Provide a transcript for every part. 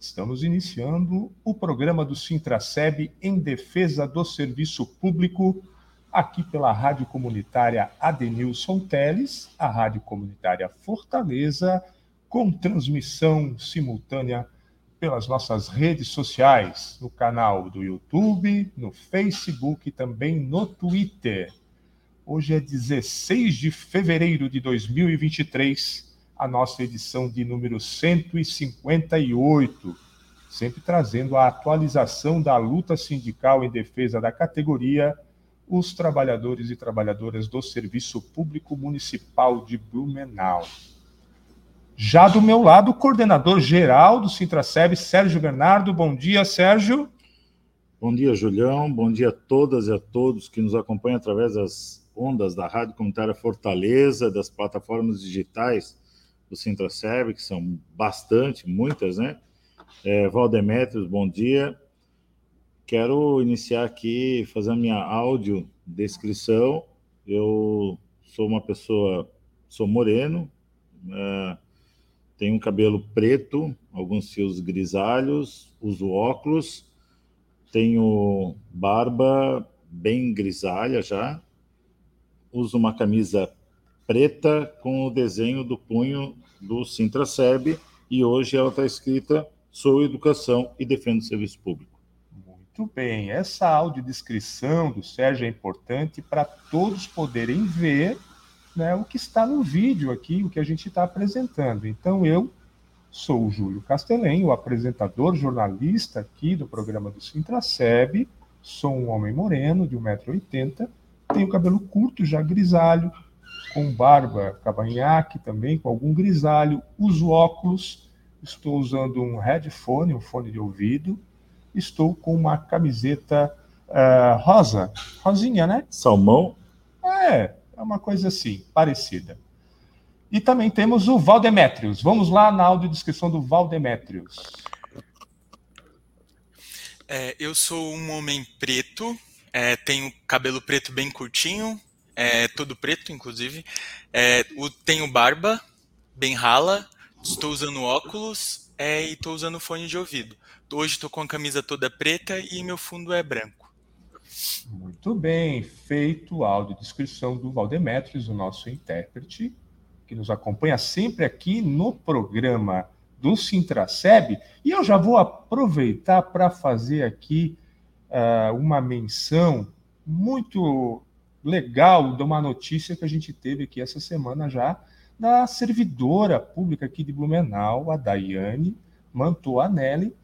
Estamos iniciando o programa do Sintraceb em defesa do serviço público, aqui pela Rádio Comunitária Adenilson Teles, a Rádio Comunitária Fortaleza, com transmissão simultânea pelas nossas redes sociais, no canal do YouTube, no Facebook e também no Twitter. Hoje é 16 de fevereiro de 2023 a nossa edição de número 158, sempre trazendo a atualização da luta sindical em defesa da categoria os trabalhadores e trabalhadoras do Serviço Público Municipal de Blumenau. Já do meu lado, o coordenador geral do Sintraceb, Sérgio Bernardo. Bom dia, Sérgio. Bom dia, Julião. Bom dia a todas e a todos que nos acompanham através das ondas da Rádio Comunitária Fortaleza, das plataformas digitais do Sintraceb, que são bastante, muitas, né? É, Valdemetrios, bom dia. Quero iniciar aqui fazendo minha áudio descrição. Eu sou uma pessoa, sou moreno, é, tenho um cabelo preto, alguns fios grisalhos, uso óculos, tenho barba bem grisalha já, uso uma camisa preta com o desenho do punho do Sintraceb e hoje ela está escrita Sou Educação e Defendo o Serviço Público. Muito bem, essa audiodescrição do Sérgio é importante para todos poderem ver né, o que está no vídeo aqui, o que a gente está apresentando. Então, eu sou o Júlio Castelém, o apresentador jornalista aqui do programa do Sintraceb, sou um homem moreno de 1,80m, tenho cabelo curto, já grisalho, com barba cavanhaque também, com algum grisalho, uso óculos, estou usando um headphone, um fone de ouvido, estou com uma camiseta uh, rosa, rosinha, né? Salmão? É, é uma coisa assim, parecida. E também temos o Valdemétrios. Vamos lá na audiodescrição do Valdemétrios. É, eu sou um homem preto, é, tenho cabelo preto bem curtinho, é, todo preto, inclusive. É, o, tenho barba, bem rala, estou usando óculos é, e estou usando fone de ouvido. Hoje estou com a camisa toda preta e meu fundo é branco. Muito bem, feito a audiodescrição do Valdemetres, o nosso intérprete, que nos acompanha sempre aqui no programa do Sintraceb. E eu já vou aproveitar para fazer aqui uh, uma menção muito legal de uma notícia que a gente teve aqui essa semana já, da servidora pública aqui de Blumenau, a Daiane Mantuanelli,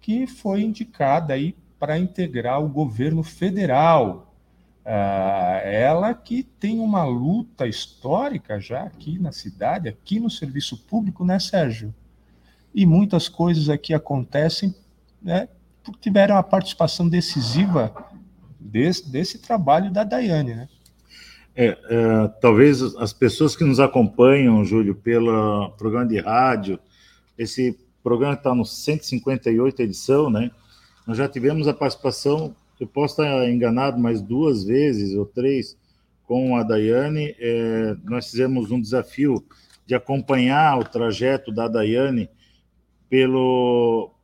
que foi indicada aí para integrar o governo federal. Ah, ela que tem uma luta histórica já aqui na cidade, aqui no serviço público, né, Sérgio? E muitas coisas aqui acontecem, né, porque tiveram a participação decisiva desse, desse trabalho da Daiane, né? É, é, talvez as pessoas que nos acompanham, Júlio, pelo programa de rádio, esse programa está no 158 edição, né? Nós já tivemos a participação, eu posso estar enganado, mais duas vezes ou três com a Daiane. É, nós fizemos um desafio de acompanhar o trajeto da Daiane pelo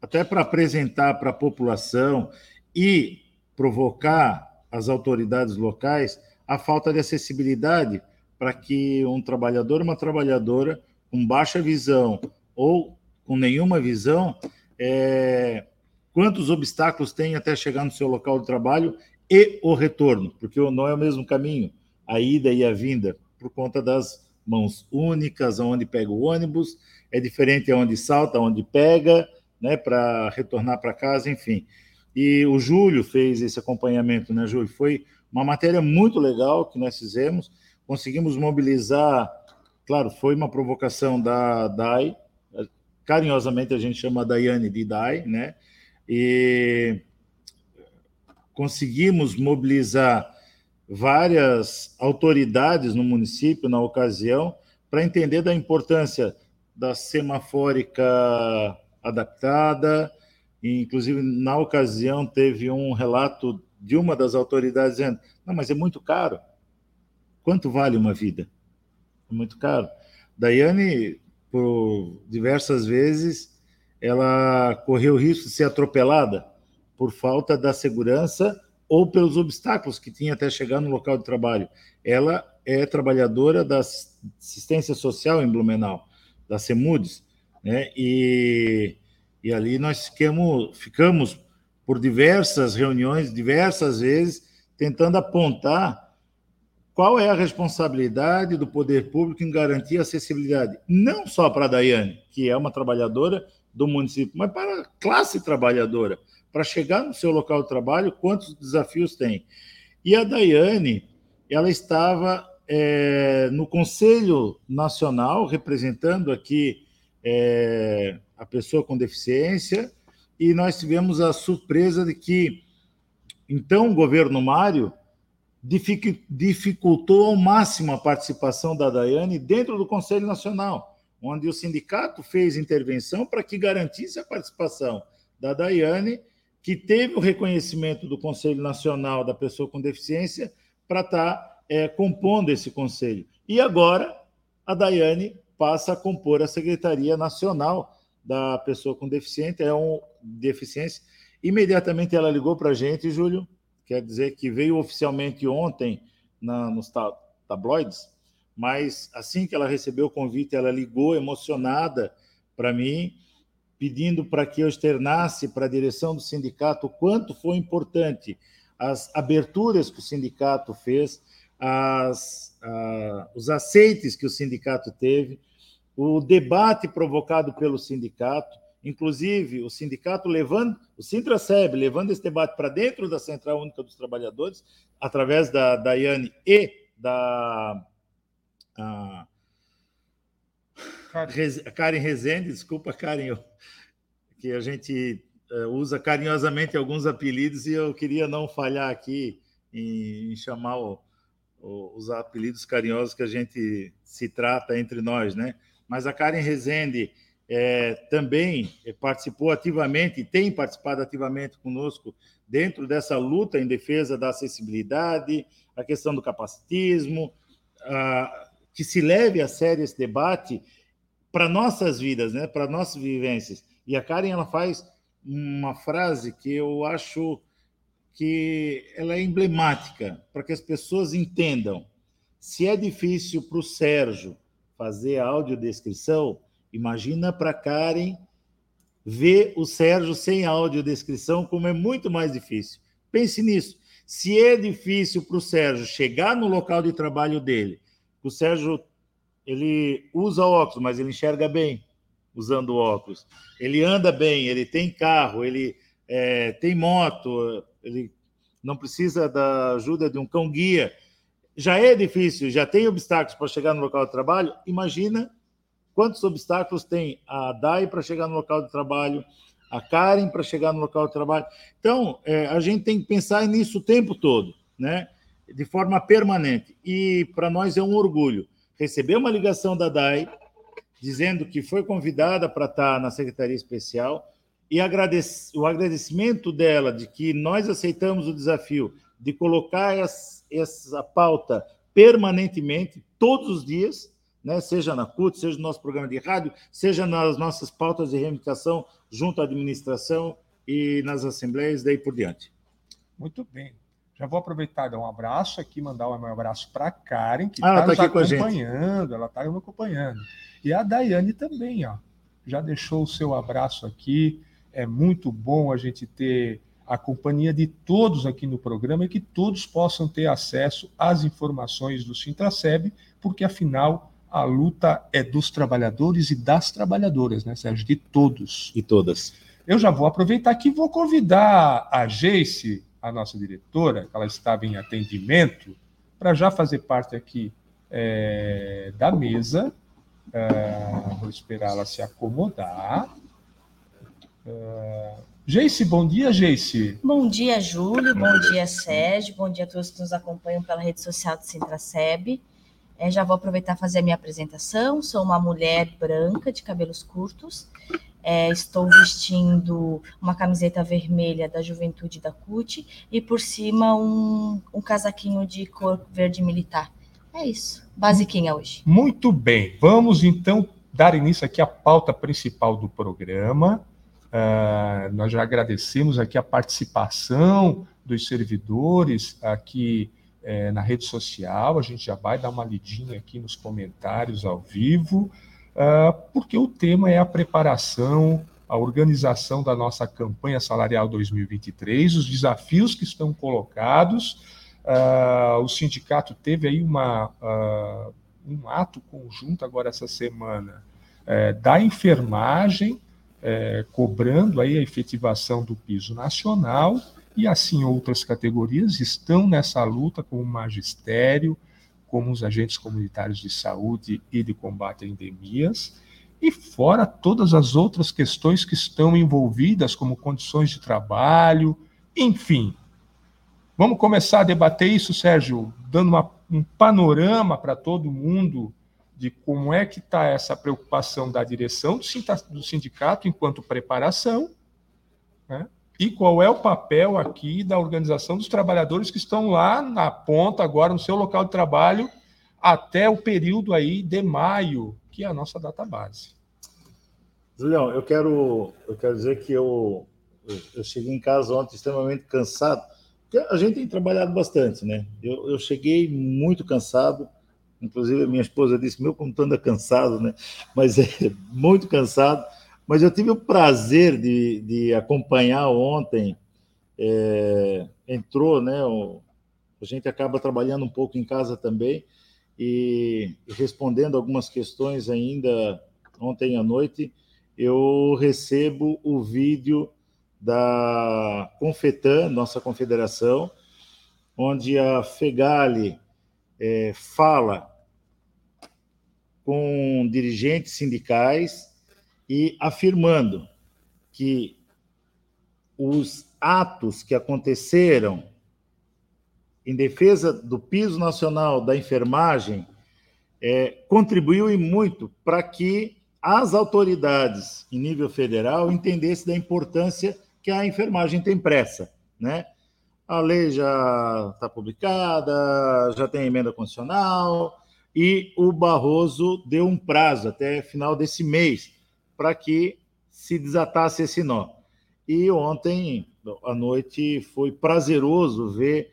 até para apresentar para a população e provocar as autoridades locais a falta de acessibilidade para que um trabalhador uma trabalhadora com baixa visão ou com nenhuma visão, é, quantos obstáculos tem até chegar no seu local de trabalho e o retorno, porque não é o mesmo caminho, a ida e a vinda, por conta das mãos únicas, onde pega o ônibus, é diferente aonde salta, onde pega, né, para retornar para casa, enfim. E o Júlio fez esse acompanhamento, né, Júlio? Foi uma matéria muito legal que nós fizemos. Conseguimos mobilizar, claro, foi uma provocação da DAI, carinhosamente a gente chama a Daiane de DAI, né? E conseguimos mobilizar várias autoridades no município na ocasião para entender da importância da semafórica adaptada. Inclusive, na ocasião, teve um relato de uma das autoridades dizendo: não, mas é muito caro. Quanto vale uma vida? É muito caro. Daiane, por diversas vezes, ela correu o risco de ser atropelada por falta da segurança ou pelos obstáculos que tinha até chegar no local de trabalho. Ela é trabalhadora da assistência social em Blumenau, da CEMUDES, né? E, e ali nós ficamos, ficamos por diversas reuniões, diversas vezes, tentando apontar qual é a responsabilidade do poder público em garantir a acessibilidade, não só para a Daiane, que é uma trabalhadora do município, mas para a classe trabalhadora, para chegar no seu local de trabalho, quantos desafios tem. E a Daiane, ela estava é, no Conselho Nacional, representando aqui é, a pessoa com deficiência, e nós tivemos a surpresa de que, então, o governo Mário dificultou ao máximo a participação da Daiane dentro do Conselho Nacional, onde o sindicato fez intervenção para que garantisse a participação da Daiane, que teve o reconhecimento do Conselho Nacional da Pessoa com Deficiência para estar tá, é, compondo esse conselho. E agora a Daiane passa a compor a Secretaria Nacional da Pessoa com Deficiência, é um deficiência. Imediatamente ela ligou para a gente, Júlio, quer dizer que veio oficialmente ontem na, nos tabloides, mas assim que ela recebeu o convite, ela ligou emocionada para mim, pedindo para que eu externasse para a direção do sindicato o quanto foi importante as aberturas que o sindicato fez, as, os aceites que o sindicato teve, o debate provocado pelo sindicato, inclusive o sindicato levando, o Sintraceb levando esse debate para dentro da Central Única dos Trabalhadores, através da Daiane e da a, Karen Rezende, desculpa, Karen, eu, que a gente uh, usa carinhosamente alguns apelidos e eu queria não falhar aqui em, em chamar o, o, os apelidos carinhosos que a gente se trata entre nós, né? Mas a Karen Rezende é, também participou ativamente, tem participado ativamente conosco dentro dessa luta em defesa da acessibilidade, a questão do capacitismo, a, que se leve a sério esse debate para nossas vidas, né, para nossas vivências. E a Karen ela faz uma frase que eu acho que ela é emblemática para que as pessoas entendam. Se é difícil para o Sérgio fazer a audiodescrição, Imagina para Karen ver o Sérgio sem audiodescrição, como é muito mais difícil. Pense nisso. Se é difícil para o Sérgio chegar no local de trabalho dele, o Sérgio ele usa óculos, mas ele enxerga bem usando óculos. Ele anda bem, ele tem carro, ele é, tem moto, ele não precisa da ajuda de um cão guia. Já é difícil, já tem obstáculos para chegar no local de trabalho. Imagina Quantos obstáculos tem a Dai para chegar no local de trabalho, a Karen para chegar no local de trabalho? Então, é, a gente tem que pensar nisso o tempo todo, né? de forma permanente. E para nós é um orgulho receber uma ligação da Dai dizendo que foi convidada para estar na Secretaria Especial e agradece, o agradecimento dela de que nós aceitamos o desafio de colocar essa, essa pauta permanentemente, todos os dias, né, seja na CUT, seja no nosso programa de rádio, seja nas nossas pautas de reivindicação junto à administração e nas assembleias, daí por diante. Muito bem. Já vou aproveitar e dar um abraço aqui, mandar um abraço para a Karen, que está ah, tá, tá acompanhando, ela está me acompanhando. E a Daiane também, ó, já deixou o seu abraço aqui. É muito bom a gente ter a companhia de todos aqui no programa e que todos possam ter acesso às informações do Sintraceb, porque afinal a luta é dos trabalhadores e das trabalhadoras, né, Sérgio? De todos. E todas. Eu já vou aproveitar aqui e vou convidar a Geice, a nossa diretora, que ela estava em atendimento, para já fazer parte aqui é, da mesa. É, vou esperar ela se acomodar. É, Geice, bom dia, Geice. Bom dia, Júlio. Bom dia, Sérgio. Bom dia a todos que nos acompanham pela rede social do Sintraceb. É, já vou aproveitar fazer a minha apresentação. Sou uma mulher branca de cabelos curtos. É, estou vestindo uma camiseta vermelha da Juventude da CUT e por cima um, um casaquinho de cor verde militar. É isso, basiquinha hoje. Muito bem, vamos então dar início aqui à pauta principal do programa. Uh, nós já agradecemos aqui a participação dos servidores aqui é, na rede social, a gente já vai dar uma lidinha aqui nos comentários ao vivo, uh, porque o tema é a preparação, a organização da nossa campanha salarial 2023, os desafios que estão colocados. Uh, o sindicato teve aí uma, um ato conjunto agora essa semana é, da enfermagem, é, cobrando aí a efetivação do piso nacional, e assim outras categorias estão nessa luta como o magistério, como os agentes comunitários de saúde e de combate a endemias, e fora todas as outras questões que estão envolvidas, como condições de trabalho, enfim. Vamos começar a debater isso, Sérgio, dando uma, um panorama para todo mundo de como é que está essa preocupação da direção do sindicato enquanto preparação, né? e qual é o papel aqui da organização dos trabalhadores que estão lá na ponta agora no seu local de trabalho até o período aí de maio, que é a nossa data base. Julião, eu quero, eu quero dizer que eu, eu cheguei em casa ontem extremamente cansado, porque a gente tem trabalhado bastante, né? Eu, eu cheguei muito cansado, inclusive a minha esposa disse, meu computador anda cansado, né? Mas é muito cansado, mas eu tive o prazer de, de acompanhar ontem. É, entrou, né? O, a gente acaba trabalhando um pouco em casa também e respondendo algumas questões ainda ontem à noite. Eu recebo o vídeo da Confetan, nossa confederação, onde a Fegali é, fala com dirigentes sindicais e afirmando que os atos que aconteceram em defesa do piso nacional da enfermagem é, contribuiu e muito para que as autoridades em nível federal entendessem da importância que a enfermagem tem pressa, né? A lei já está publicada, já tem emenda constitucional e o Barroso deu um prazo até final desse mês para que se desatasse esse nó. E ontem à noite foi prazeroso ver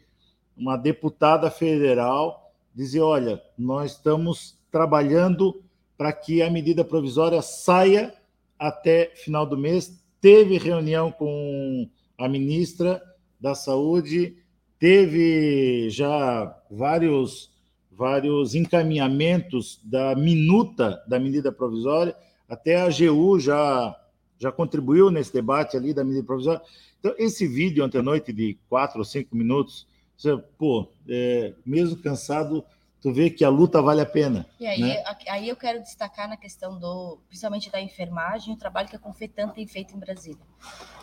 uma deputada federal dizer: olha, nós estamos trabalhando para que a medida provisória saia até final do mês. Teve reunião com a ministra da Saúde, teve já vários, vários encaminhamentos da minuta da medida provisória até a AGU já, já contribuiu nesse debate ali da medida provisória. Então, esse vídeo ontem à noite de quatro ou cinco minutos, você, pô, é, mesmo cansado, tu vê que a luta vale a pena. E aí, né? aí eu quero destacar na questão do, principalmente da enfermagem, o trabalho que a Confetan tem feito em Brasília.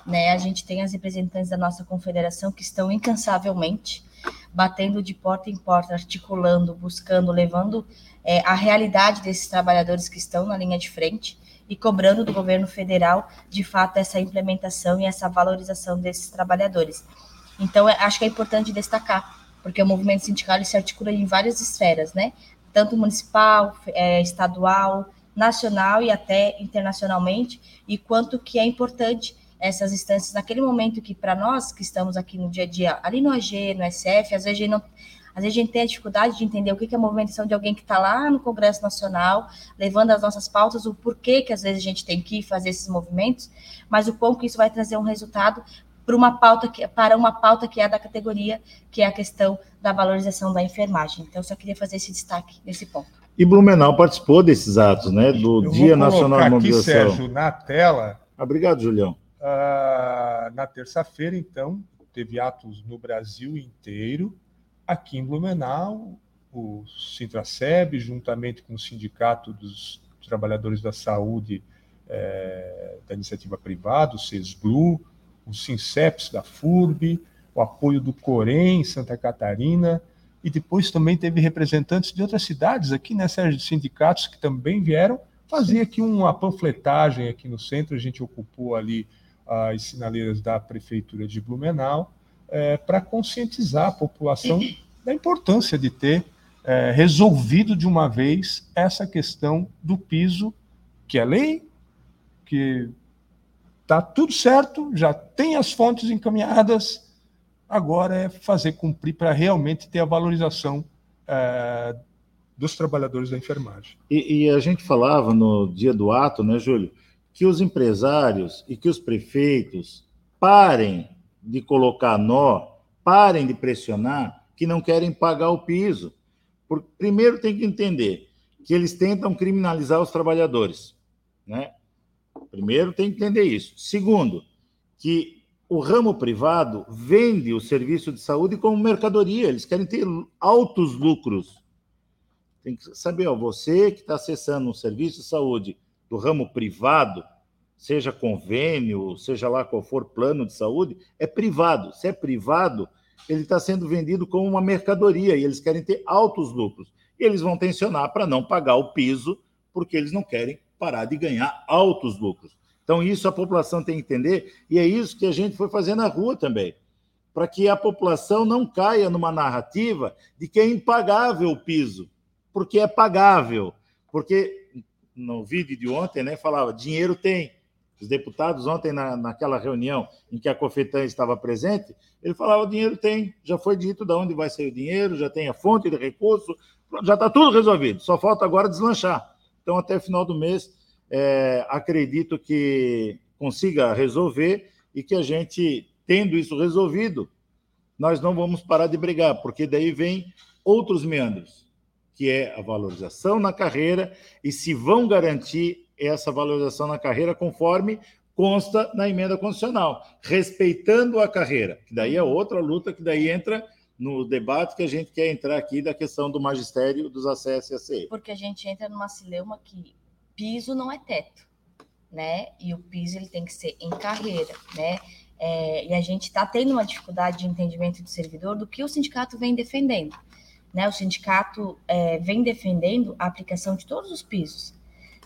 Né? A gente tem as representantes da nossa confederação que estão incansavelmente batendo de porta em porta, articulando, buscando, levando é, a realidade desses trabalhadores que estão na linha de frente e cobrando do governo federal, de fato, essa implementação e essa valorização desses trabalhadores. Então, é, acho que é importante destacar, porque o movimento sindical se articula em várias esferas, né? Tanto municipal, é, estadual, nacional e até internacionalmente, e quanto que é importante essas instâncias naquele momento que para nós que estamos aqui no dia a dia, ali no AG, no SF, às vezes a gente não às vezes a gente tem a dificuldade de entender o que é a movimentação de alguém que está lá no Congresso Nacional, levando as nossas pautas, o porquê que às vezes a gente tem que fazer esses movimentos, mas o quão que isso vai trazer um resultado para uma pauta que, para uma pauta que é da categoria, que é a questão da valorização da enfermagem. Então, eu só queria fazer esse destaque nesse ponto. E Blumenau participou desses atos, né? Do eu Dia Nacional de Mobilização. Aqui, Sérgio, na tela. Obrigado, Julião. Uh, na terça-feira, então, teve atos no Brasil inteiro. Aqui em Blumenau, o Sintraceb, juntamente com o Sindicato dos Trabalhadores da Saúde é, da Iniciativa Privada, o CESBLU, o SINCEPS da FURB, o apoio do Corém, Santa Catarina, e depois também teve representantes de outras cidades aqui, né, Sérgio, de sindicatos que também vieram fazer aqui uma panfletagem aqui no centro, a gente ocupou ali as sinaleiras da Prefeitura de Blumenau, é, para conscientizar a população da importância de ter é, resolvido de uma vez essa questão do piso, que é lei, que está tudo certo, já tem as fontes encaminhadas, agora é fazer cumprir para realmente ter a valorização é, dos trabalhadores da enfermagem. E, e, a gente falava no dia do ato, né, Júlio, que os empresários e que os prefeitos parem de colocar nó, parem de pressionar, que não querem pagar o piso. Por, primeiro tem que entender que eles tentam criminalizar os trabalhadores, né? Primeiro tem que entender isso. Segundo, que o ramo privado vende o serviço de saúde como mercadoria, eles querem ter altos lucros. Tem que saber, ó, você que está acessando um serviço de saúde do ramo privado, seja convênio, seja lá qual for plano de saúde, é privado. Se é privado, ele está sendo vendido como uma mercadoria e eles querem ter altos lucros. E eles vão tensionar para não pagar o piso, porque eles não querem parar de ganhar altos lucros. Então, isso a população tem que entender, e é isso que a gente foi fazer na rua também, para que a população não caia numa narrativa de que é impagável o piso, porque é pagável. Porque no vídeo de ontem, né, falava: dinheiro tem, os deputados, ontem, na, naquela reunião em que a Cofetan estava presente, ele falava: dinheiro tem, já foi dito de onde vai sair o dinheiro, já tem a fonte de recurso, já está tudo resolvido, só falta agora deslanchar. Então, até o final do mês, é, acredito que consiga resolver e que a gente, tendo isso resolvido, nós não vamos parar de brigar, porque daí vem outros meandros, que é a valorização na carreira e se vão garantir essa valorização na carreira conforme consta na emenda constitucional, respeitando a carreira, que daí é outra luta que daí entra no debate que a gente quer entrar aqui da questão do magistério dos acessos e ACE. Porque a gente entra numa cileuma que piso não é teto, né? E o piso ele tem que ser em carreira, né? É, e a gente está tendo uma dificuldade de entendimento do servidor do que o sindicato vem defendendo. Né? O sindicato é, vem defendendo a aplicação de todos os pisos,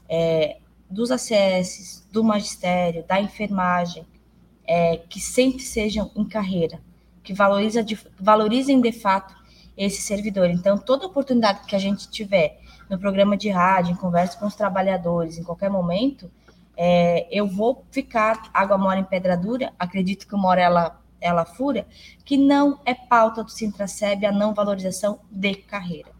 é, dos ACS, do magistério, da enfermagem, é, que sempre sejam em carreira, que valoriza de, valorizem de fato esse servidor. Então, toda oportunidade que a gente tiver no programa de rádio, em conversa com os trabalhadores, em qualquer momento, é, eu vou ficar água mora em pedra dura, acredito que uma hora ela, ela fura, que não é pauta do Sintraceb a não valorização de carreira.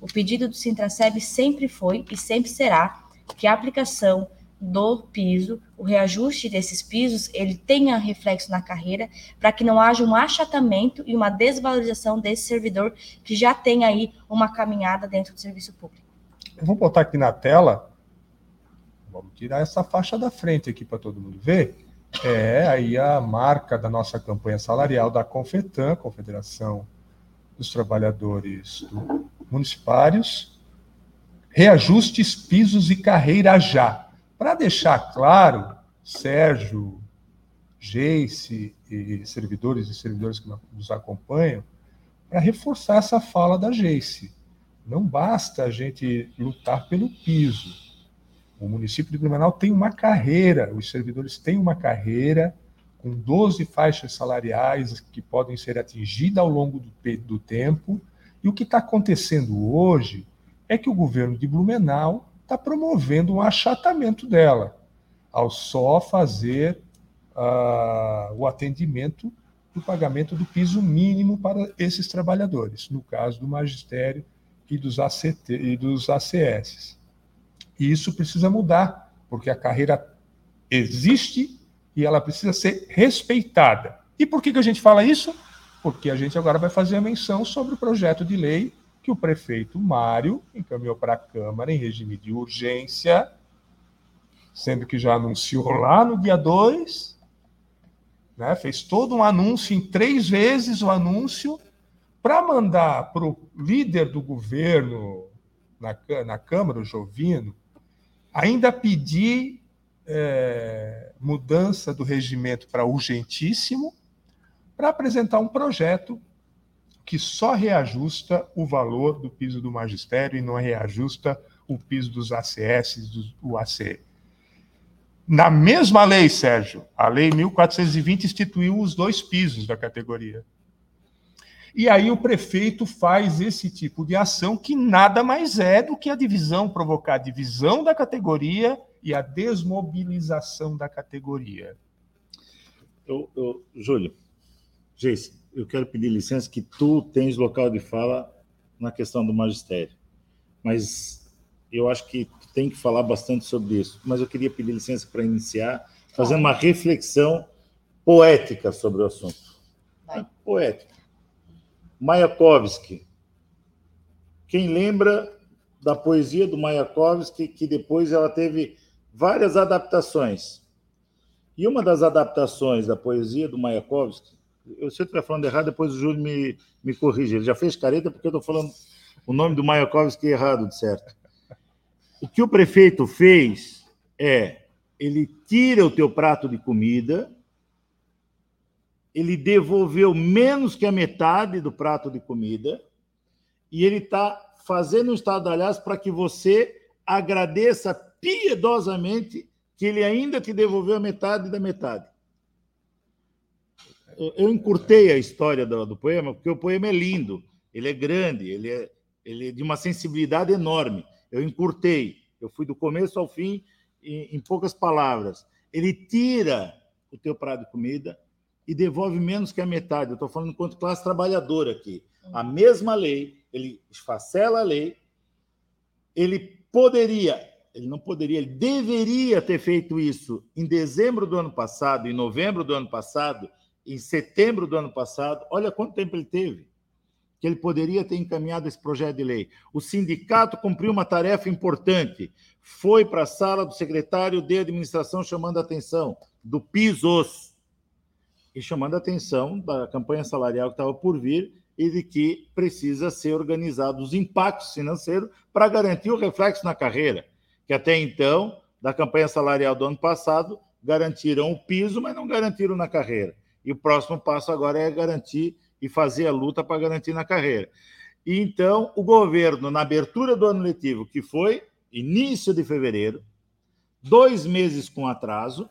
O pedido do Sintraceb sempre foi e sempre será que a aplicação do piso, o reajuste desses pisos, ele tenha reflexo na carreira, para que não haja um achatamento e uma desvalorização desse servidor que já tem aí uma caminhada dentro do serviço público. Eu vou botar aqui na tela, vamos tirar essa faixa da frente aqui para todo mundo ver. É aí a marca da nossa campanha salarial da Confetan, Confederação dos Trabalhadores Municipários, reajustes, pisos e carreira já. Para deixar claro, Sérgio, Geice e servidores e servidores que nos acompanham, para reforçar essa fala da Geice. Não basta a gente lutar pelo piso. O município de Blumenau tem uma carreira, os servidores têm uma carreira com 12 faixas salariais que podem ser atingidas ao longo do, do tempo. E o que está acontecendo hoje é que o governo de Blumenau está promovendo um achatamento dela, ao só fazer uh, o atendimento do pagamento do piso mínimo para esses trabalhadores, no caso do magistério e dos, ACT, e dos ACS. E isso precisa mudar, porque a carreira existe e ela precisa ser respeitada. E por que, que a gente fala isso? Porque a gente agora vai fazer a menção sobre o projeto de lei que o prefeito Mário encaminhou para a Câmara em regime de urgência, sendo que já anunciou lá no dia 2, né, fez todo um anúncio, em três vezes o anúncio, para mandar para o líder do governo na, na Câmara, o Jovino, ainda pedir é, mudança do regimento para urgentíssimo, para apresentar um projeto que só reajusta o valor do piso do magistério e não reajusta o piso dos ACS, do UAC. Na mesma lei, Sérgio, a lei 1420 instituiu os dois pisos da categoria. E aí o prefeito faz esse tipo de ação que nada mais é do que a divisão, provocar a divisão da categoria e a desmobilização da categoria. Eu, eu, Júlio, Jason, eu quero pedir licença que tu tens local de fala na questão do magistério, mas eu acho que tu tem que falar bastante sobre isso. Mas eu queria pedir licença para iniciar, fazendo uma reflexão poética sobre o assunto. Poética. Mayakovsky. Quem lembra da poesia do Mayakovsky, que depois ela teve várias adaptações. E uma das adaptações da poesia do Mayakovsky, eu se eu estiver falando errado, depois o Júlio me, me corrige. Ele já fez careta porque eu estou falando o nome do Mayakovsky errado, de certo. O que o prefeito fez é, ele tira o teu prato de comida, ele devolveu menos que a metade do prato de comida e ele está fazendo um estardalhaço para que você agradeça piedosamente que ele ainda te devolveu a metade da metade. Eu encurtei a história do, do poema, porque o poema é lindo, ele é grande, ele é, ele é de uma sensibilidade enorme. Eu encurtei, eu fui do começo ao fim em, em poucas palavras. Ele tira o teu prato de comida e devolve menos que a metade. Eu estou falando enquanto classe trabalhadora aqui. A mesma lei, ele esfacela a lei, ele poderia ele não poderia, ele deveria ter feito isso em dezembro do ano passado, em novembro do ano passado, em setembro do ano passado. Olha quanto tempo ele teve que ele poderia ter encaminhado esse projeto de lei. O sindicato cumpriu uma tarefa importante. Foi para a sala do secretário de administração chamando a atenção do PISOS e chamando a atenção da campanha salarial que estava por vir e de que precisa ser organizado os impactos financeiros para garantir o reflexo na carreira que até então, da campanha salarial do ano passado, garantiram o piso, mas não garantiram na carreira. E o próximo passo agora é garantir e fazer a luta para garantir na carreira. E então, o governo, na abertura do ano letivo, que foi início de fevereiro, dois meses com atraso,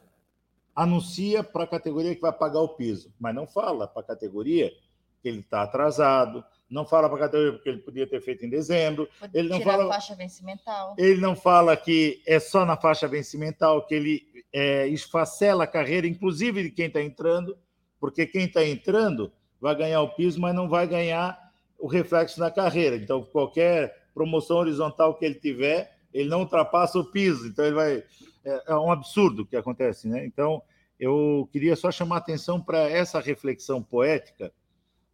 anuncia para a categoria que vai pagar o piso, mas não fala para a categoria que ele está atrasado, não fala para a categoria porque ele podia ter feito em dezembro. Pode ele não fala faixa vencimental. Ele não fala que é só na faixa vencimental que ele é, esfacela a carreira, inclusive de quem está entrando, porque quem está entrando vai ganhar o piso, mas não vai ganhar o reflexo na carreira. Então, qualquer promoção horizontal que ele tiver, ele não ultrapassa o piso. Então, ele vai. É, é um absurdo o que acontece, né? Então, eu queria só chamar atenção para essa reflexão poética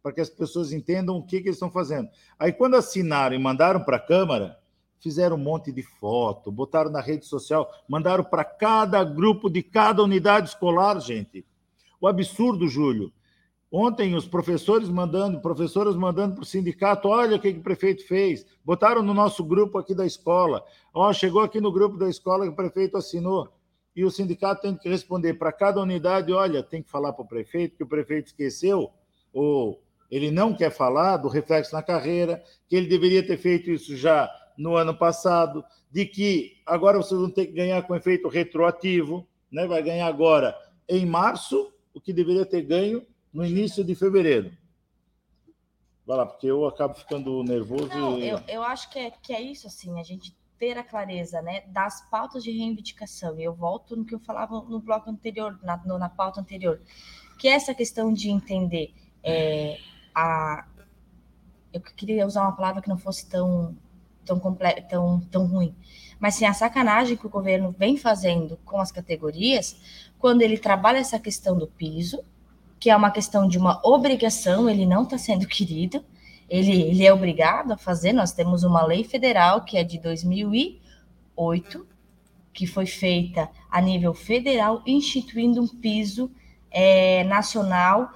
para que as pessoas entendam o que, que eles estão fazendo. Aí, quando assinaram e mandaram para a Câmara, fizeram um monte de foto, botaram na rede social, mandaram para cada grupo de cada unidade escolar, gente. O absurdo, Júlio. Ontem, os professores mandando, professoras mandando para o sindicato, olha o que, que o prefeito fez. Botaram no nosso grupo aqui da escola. Ó, chegou aqui no grupo da escola que o prefeito assinou. E o sindicato tem que responder para cada unidade, olha, tem que falar para o prefeito que o prefeito esqueceu, ou ele não quer falar do reflexo na carreira, que ele deveria ter feito isso já no ano passado, de que agora vocês vão ter que ganhar com efeito retroativo, né? vai ganhar agora em março, o que deveria ter ganho no início de fevereiro. Vai lá, porque eu acabo ficando nervoso. Não, e... eu, eu acho que é, que é isso, assim, a gente ter a clareza né, das pautas de reivindicação. E eu volto no que eu falava no bloco anterior, na, no, na pauta anterior, que é essa questão de entender é, a eu queria usar uma palavra que não fosse tão tão tão tão ruim, mas sim a sacanagem que o governo vem fazendo com as categorias, quando ele trabalha essa questão do piso, que é uma questão de uma obrigação, ele não está sendo querido, ele, ele é obrigado a fazer. Nós temos uma lei federal que é de 2008, que foi feita a nível federal, instituindo um piso é, nacional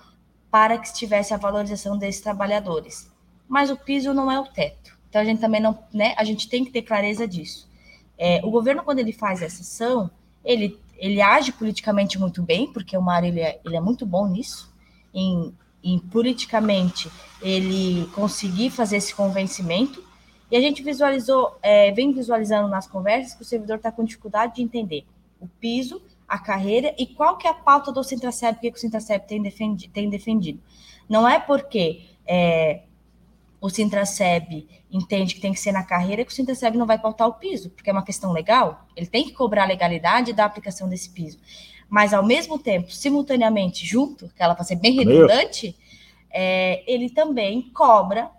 para que tivesse a valorização desses trabalhadores. Mas o piso não é o teto. Então a gente também não, né? A gente tem que ter clareza disso. É, o governo quando ele faz essa ação, ele ele age politicamente muito bem, porque o Mário ele é, ele é muito bom nisso, em, em politicamente ele conseguir fazer esse convencimento. E a gente visualizou, é, vem visualizando nas conversas que o servidor está com dificuldade de entender o piso, a carreira e qual que é a pauta do Sintraceb, que o Sintraceb tem, defendi, tem defendido. Não é porque é, o Sintraceb entende que tem que ser na carreira que o Sintraceb não vai pautar o piso, porque é uma questão legal, ele tem que cobrar a legalidade da aplicação desse piso. Mas, ao mesmo tempo, simultaneamente, junto, que ela vai ser bem redundante, é, ele também cobra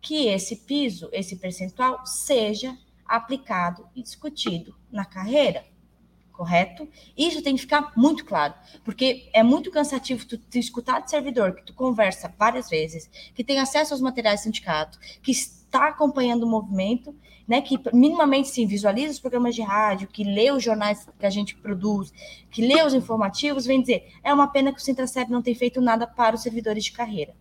que esse piso, esse percentual, seja aplicado e discutido na carreira correto? Isso tem que ficar muito claro, porque é muito cansativo tu, tu escutar de servidor que tu conversa várias vezes, que tem acesso aos materiais do sindicato, que está acompanhando o movimento, né, que minimamente sim visualiza os programas de rádio, que lê os jornais que a gente produz, que lê os informativos, vem dizer, é uma pena que o Centraceb não tem feito nada para os servidores de carreira.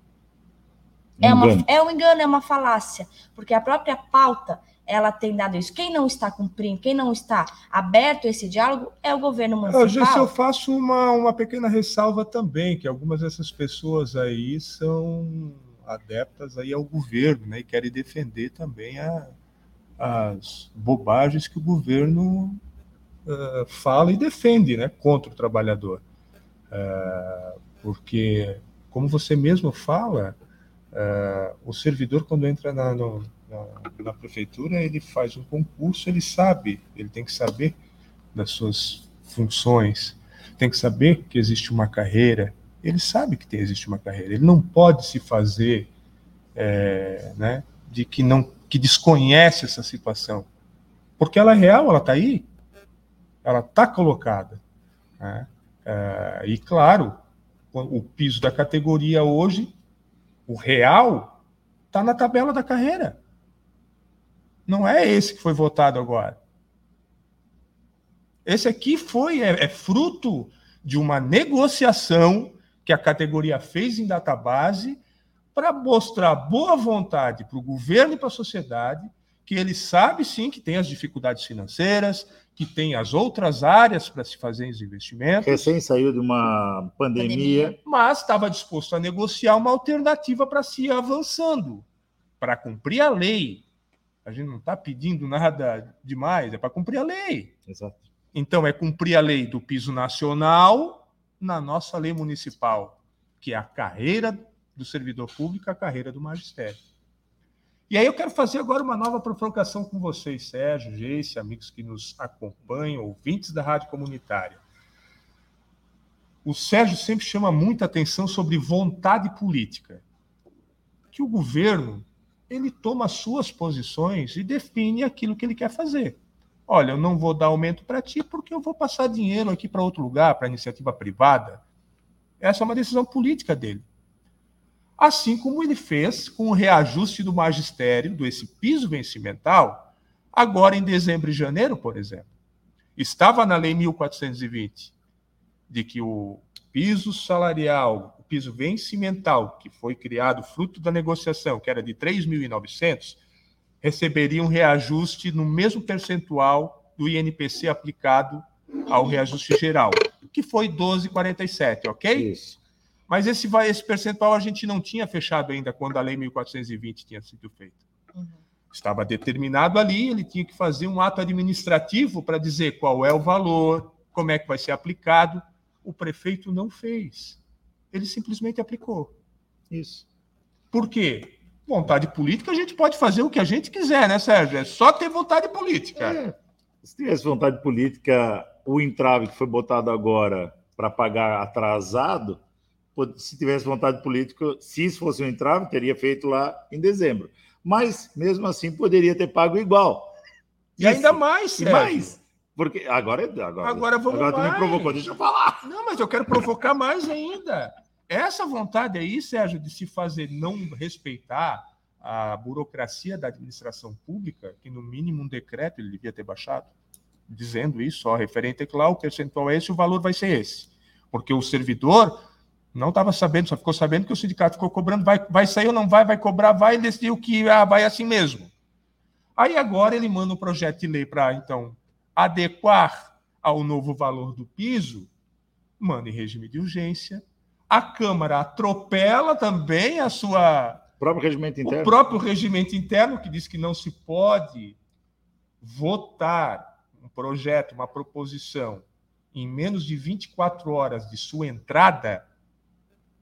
É, uma, é um engano, é uma falácia, porque a própria pauta ela tem dado isso. Quem não está cumprindo, quem não está aberto a esse diálogo é o governo municipal. Eu, eu faço uma, uma pequena ressalva também, que algumas dessas pessoas aí são adeptas aí ao governo, né, e querem defender também a, as bobagens que o governo uh, fala e defende, né, contra o trabalhador. Uh, porque, como você mesmo fala, uh, o servidor, quando entra na, no, na, na, prefeitura, ele faz um concurso, ele sabe, ele tem que saber das suas funções, tem que saber que existe uma carreira, ele sabe que tem, existe uma carreira, ele não pode se fazer é, né, de que não que desconhece essa situação, porque ela é real, ela está aí, ela está colocada. Né? É, e claro, o piso da categoria hoje, o real, está na tabela da carreira. Não é esse que foi votado agora. Esse aqui foi é, é fruto de uma negociação que a categoria fez em database para mostrar boa vontade para o governo e para a sociedade que ele sabe sim que tem as dificuldades financeiras, que tem as outras áreas para se fazer os investimentos. Recém saiu de uma pandemia. pandemia. Mas estava disposto a negociar uma alternativa para se ir avançando, para cumprir a lei, a gente não está pedindo nada demais, é para cumprir a lei. Exato. Então, é cumprir a lei do piso nacional na nossa lei municipal, que é a carreira do servidor público, a carreira do magistério. E aí eu quero fazer agora uma nova provocação com vocês, Sérgio, Geice, amigos que nos acompanham, ouvintes da Rádio Comunitária. O Sérgio sempre chama muita atenção sobre vontade política. Que o governo ele toma suas posições e define aquilo que ele quer fazer. Olha, eu não vou dar aumento para ti porque eu vou passar dinheiro aqui para outro lugar, para iniciativa privada. Essa é uma decisão política dele. Assim como ele fez com o reajuste do magistério, do esse piso vencimental, agora em dezembro e janeiro, por exemplo. Estava na Lei 1420 de que o piso salarial piso vencimental, que foi criado fruto da negociação, que era de 3.900, receberia um reajuste no mesmo percentual do INPC aplicado ao reajuste geral, que foi 12,47, ok? Isso. Mas esse, esse percentual a gente não tinha fechado ainda quando a Lei 1420 tinha sido feita. Uhum. Estava determinado ali, ele tinha que fazer um ato administrativo para dizer qual é o valor, como é que vai ser aplicado. O prefeito não fez. Ele simplesmente aplicou. Isso. Por quê? Vontade política, a gente pode fazer o que a gente quiser, né, Sérgio? É só ter vontade política. É. Se tivesse vontade política, o entrave que foi botado agora para pagar atrasado, se tivesse vontade política, se isso fosse um entrave, teria feito lá em dezembro. Mas, mesmo assim, poderia ter pago igual. E isso. ainda mais, Sérgio. E mais. Porque agora, agora, agora vamos agora mais. tu me provocou, deixa eu falar. Não, mas eu quero provocar mais ainda. Essa vontade aí, Sérgio, de se fazer não respeitar a burocracia da administração pública, que no mínimo um decreto ele devia ter baixado, dizendo isso, ó, referente que lá o percentual é esse, o valor vai ser esse. Porque o servidor não estava sabendo, só ficou sabendo que o sindicato ficou cobrando, vai, vai sair ou não vai, vai cobrar, vai, decidiu que ah, vai assim mesmo. Aí agora ele manda um projeto de lei para, então, adequar ao novo valor do piso, manda em regime de urgência. A Câmara atropela também a sua o próprio regimento interno. O próprio regimento interno que diz que não se pode votar um projeto, uma proposição em menos de 24 horas de sua entrada.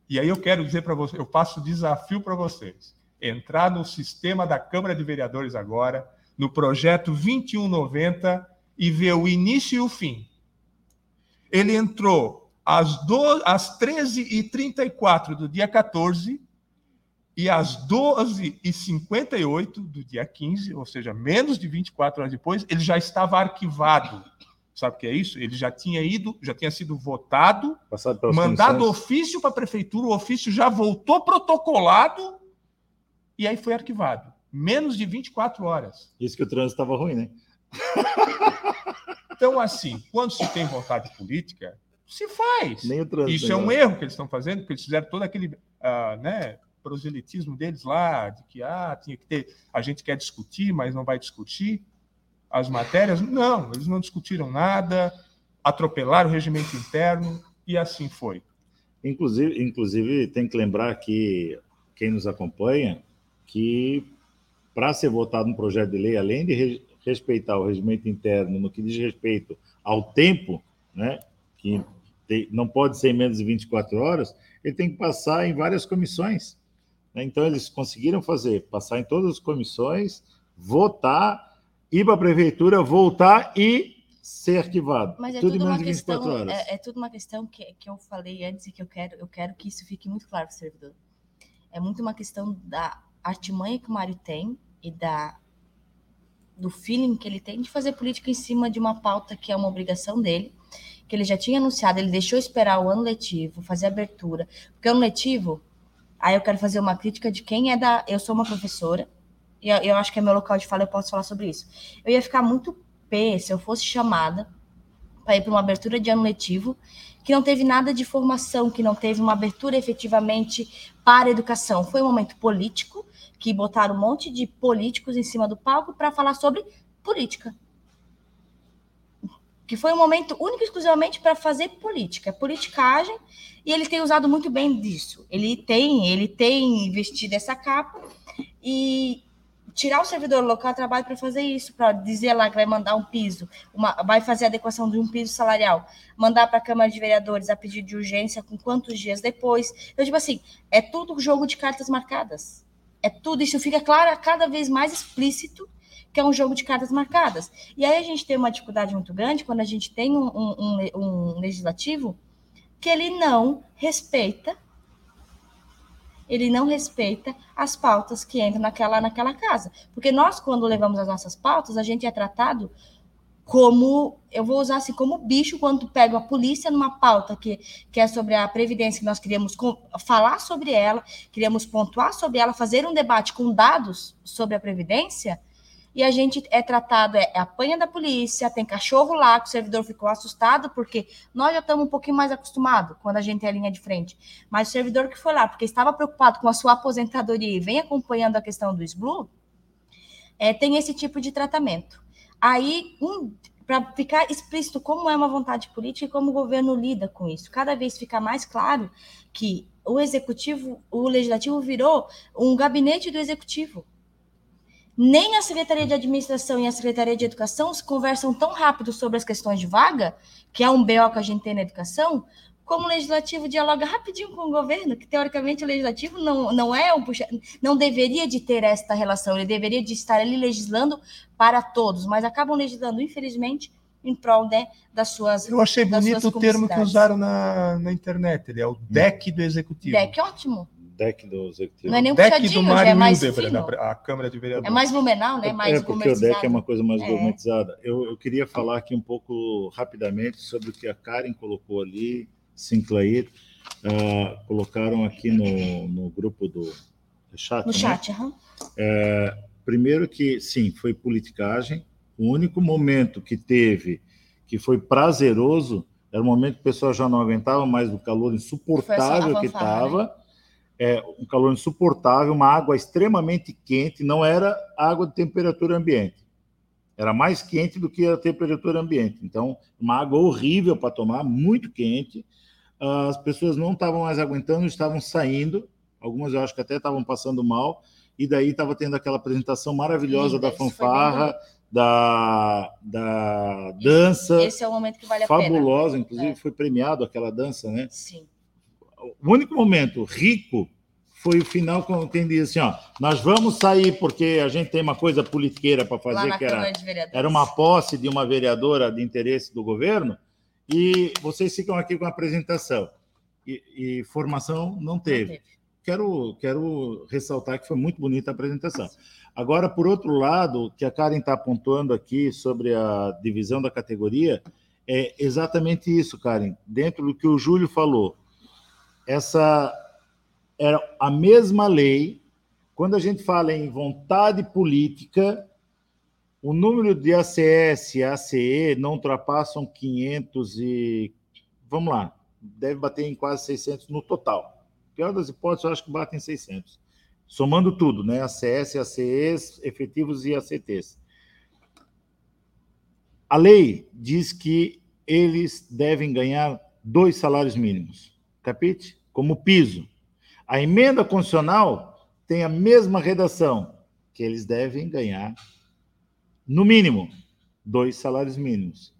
E aí eu quero dizer para vocês, eu passo desafio para vocês. Entrar no sistema da Câmara de Vereadores agora, no projeto 2190 e ver o início e o fim. Ele entrou às, às 13h34 do dia 14 e às 12h58 do dia 15, ou seja, menos de 24 horas depois, ele já estava arquivado. Sabe o que é isso? Ele já tinha ido, já tinha sido votado, mandado comissões. ofício para a prefeitura, o ofício já voltou protocolado e aí foi arquivado. Menos de 24 horas. Isso que o trânsito estava ruim, né? Então, assim, quando se tem vontade política, se faz. Isso é um erro que eles estão fazendo, porque eles fizeram todo aquele uh, né, proselitismo deles lá, de que ah, tinha que ter, a gente quer discutir, mas não vai discutir as matérias. Não, eles não discutiram nada, atropelaram o regimento interno e assim foi. Inclusive, inclusive tem que lembrar que quem nos acompanha que para ser votado um projeto de lei, além de respeitar o regimento interno no que diz respeito ao tempo, né, que tem, não pode ser em menos de 24 horas, ele tem que passar em várias comissões. Né? Então, eles conseguiram fazer, passar em todas as comissões, votar, ir para a prefeitura, voltar e ser arquivado. Mas é tudo, tudo uma questão, é, é, tudo uma questão que, que eu falei antes e que eu quero, eu quero que isso fique muito claro para o servidor. É muito uma questão da artimanha que o Mário tem e da do feeling que ele tem de fazer política em cima de uma pauta que é uma obrigação dele, que ele já tinha anunciado, ele deixou esperar o ano letivo, fazer abertura, porque o ano letivo Aí eu quero fazer uma crítica de quem é da. Eu sou uma professora, e eu, eu acho que é meu local de fala, eu posso falar sobre isso. Eu ia ficar muito pé se eu fosse chamada para ir para uma abertura de ano letivo que não teve nada de formação, que não teve uma abertura efetivamente para a educação. Foi um momento político, que botaram um monte de políticos em cima do palco para falar sobre política que foi um momento único e exclusivamente para fazer política, politicagem, e ele tem usado muito bem disso. Ele tem, ele tem vestido essa capa e tirar o servidor local trabalho para fazer isso, para dizer lá que vai mandar um piso, uma, vai fazer adequação de um piso salarial, mandar para a Câmara de Vereadores a pedido de urgência com quantos dias depois. Então, tipo assim, é tudo jogo de cartas marcadas. É tudo, isso fica claro, cada vez mais explícito que é um jogo de cartas marcadas. E aí a gente tem uma dificuldade muito grande quando a gente tem um, um, um legislativo que ele não respeita ele não respeita as pautas que entram naquela, naquela casa. Porque nós, quando levamos as nossas pautas, a gente é tratado como, eu vou usar assim, como bicho, quando pega a polícia numa pauta que, que é sobre a Previdência, que nós queríamos com, falar sobre ela, queríamos pontuar sobre ela, fazer um debate com dados sobre a Previdência, e a gente é tratado, é, é apanha da polícia, tem cachorro lá, que o servidor ficou assustado, porque nós já estamos um pouquinho mais acostumados quando a gente é a linha de frente. Mas o servidor que foi lá, porque estava preocupado com a sua aposentadoria e vem acompanhando a questão do SBLU, é, tem esse tipo de tratamento. Aí, um, para ficar explícito como é uma vontade política e como o governo lida com isso. Cada vez fica mais claro que o executivo, o legislativo virou um gabinete do executivo nem a Secretaria de Administração e a Secretaria de Educação se conversam tão rápido sobre as questões de vaga, que é um BO que a gente tem na educação, como o legislativo dialoga rapidinho com o governo, que teoricamente o legislativo não, não é um puxa, não deveria de ter esta relação, ele deveria de estar ali legislando para todos, mas acabam legislando, infelizmente, em prol né, das suas. Eu achei bonito o termo que usaram na, na internet, ele é o DEC do executivo. DEC, ótimo deck do executivo. Não é nem um deck do Mário é mais Hildebrand, fino. a Câmara de Vereadores. É mais blumenau, né? Mais é, porque o deck é uma coisa mais é. gourmetizada. Eu, eu, queria falar aqui um pouco rapidamente sobre o que a Karen colocou ali, Sinclair, uh, colocaram aqui no, no grupo do chat. No né? chat, uhum. é, Primeiro que, sim, foi politicagem. O único momento que teve que foi prazeroso era o momento que o pessoal já não aguentava mais do calor insuportável que estava. Né? é, um calor insuportável, uma água extremamente quente, não era água de temperatura ambiente. Era mais quente do que a temperatura ambiente. Então, uma água horrível para tomar, muito quente. As pessoas não estavam mais aguentando, estavam saindo. Algumas eu acho que até estavam passando mal. E daí estava tendo aquela apresentação maravilhosa Linda, da fanfarra, da, da dança. Esse é o momento que vale a fabulosa, pena. Fabulosa, inclusive é. foi premiado aquela dança, né? Sim. O único momento rico foi o final quando quem disse assim, ó, nós vamos sair porque a gente tem uma coisa politiqueira para fazer, que era, era uma posse de uma vereadora de interesse do governo, e vocês ficam aqui com a apresentação. E, e formação não teve. não teve. Quero, quero ressaltar que foi muito bonita a apresentação. Agora, por outro lado, que a Karen está apontando aqui sobre a divisão da categoria, é exatamente isso, Karen. Dentro do que o Júlio falou, essa era a mesma lei. Quando a gente fala em vontade política, o número de ACS e ACE não ultrapassam 500 e... Vamos lá, deve bater em quase 600 no total. Pior das hipóteses, eu acho que bate em 600. Somando tudo, né? ACS, ACEs, efetivos e ACTs. A lei diz que eles devem ganhar dois salários mínimos, capite? Como piso. A emenda constitucional tem a mesma redação, que eles devem ganhar, no mínimo, dois salários mínimos.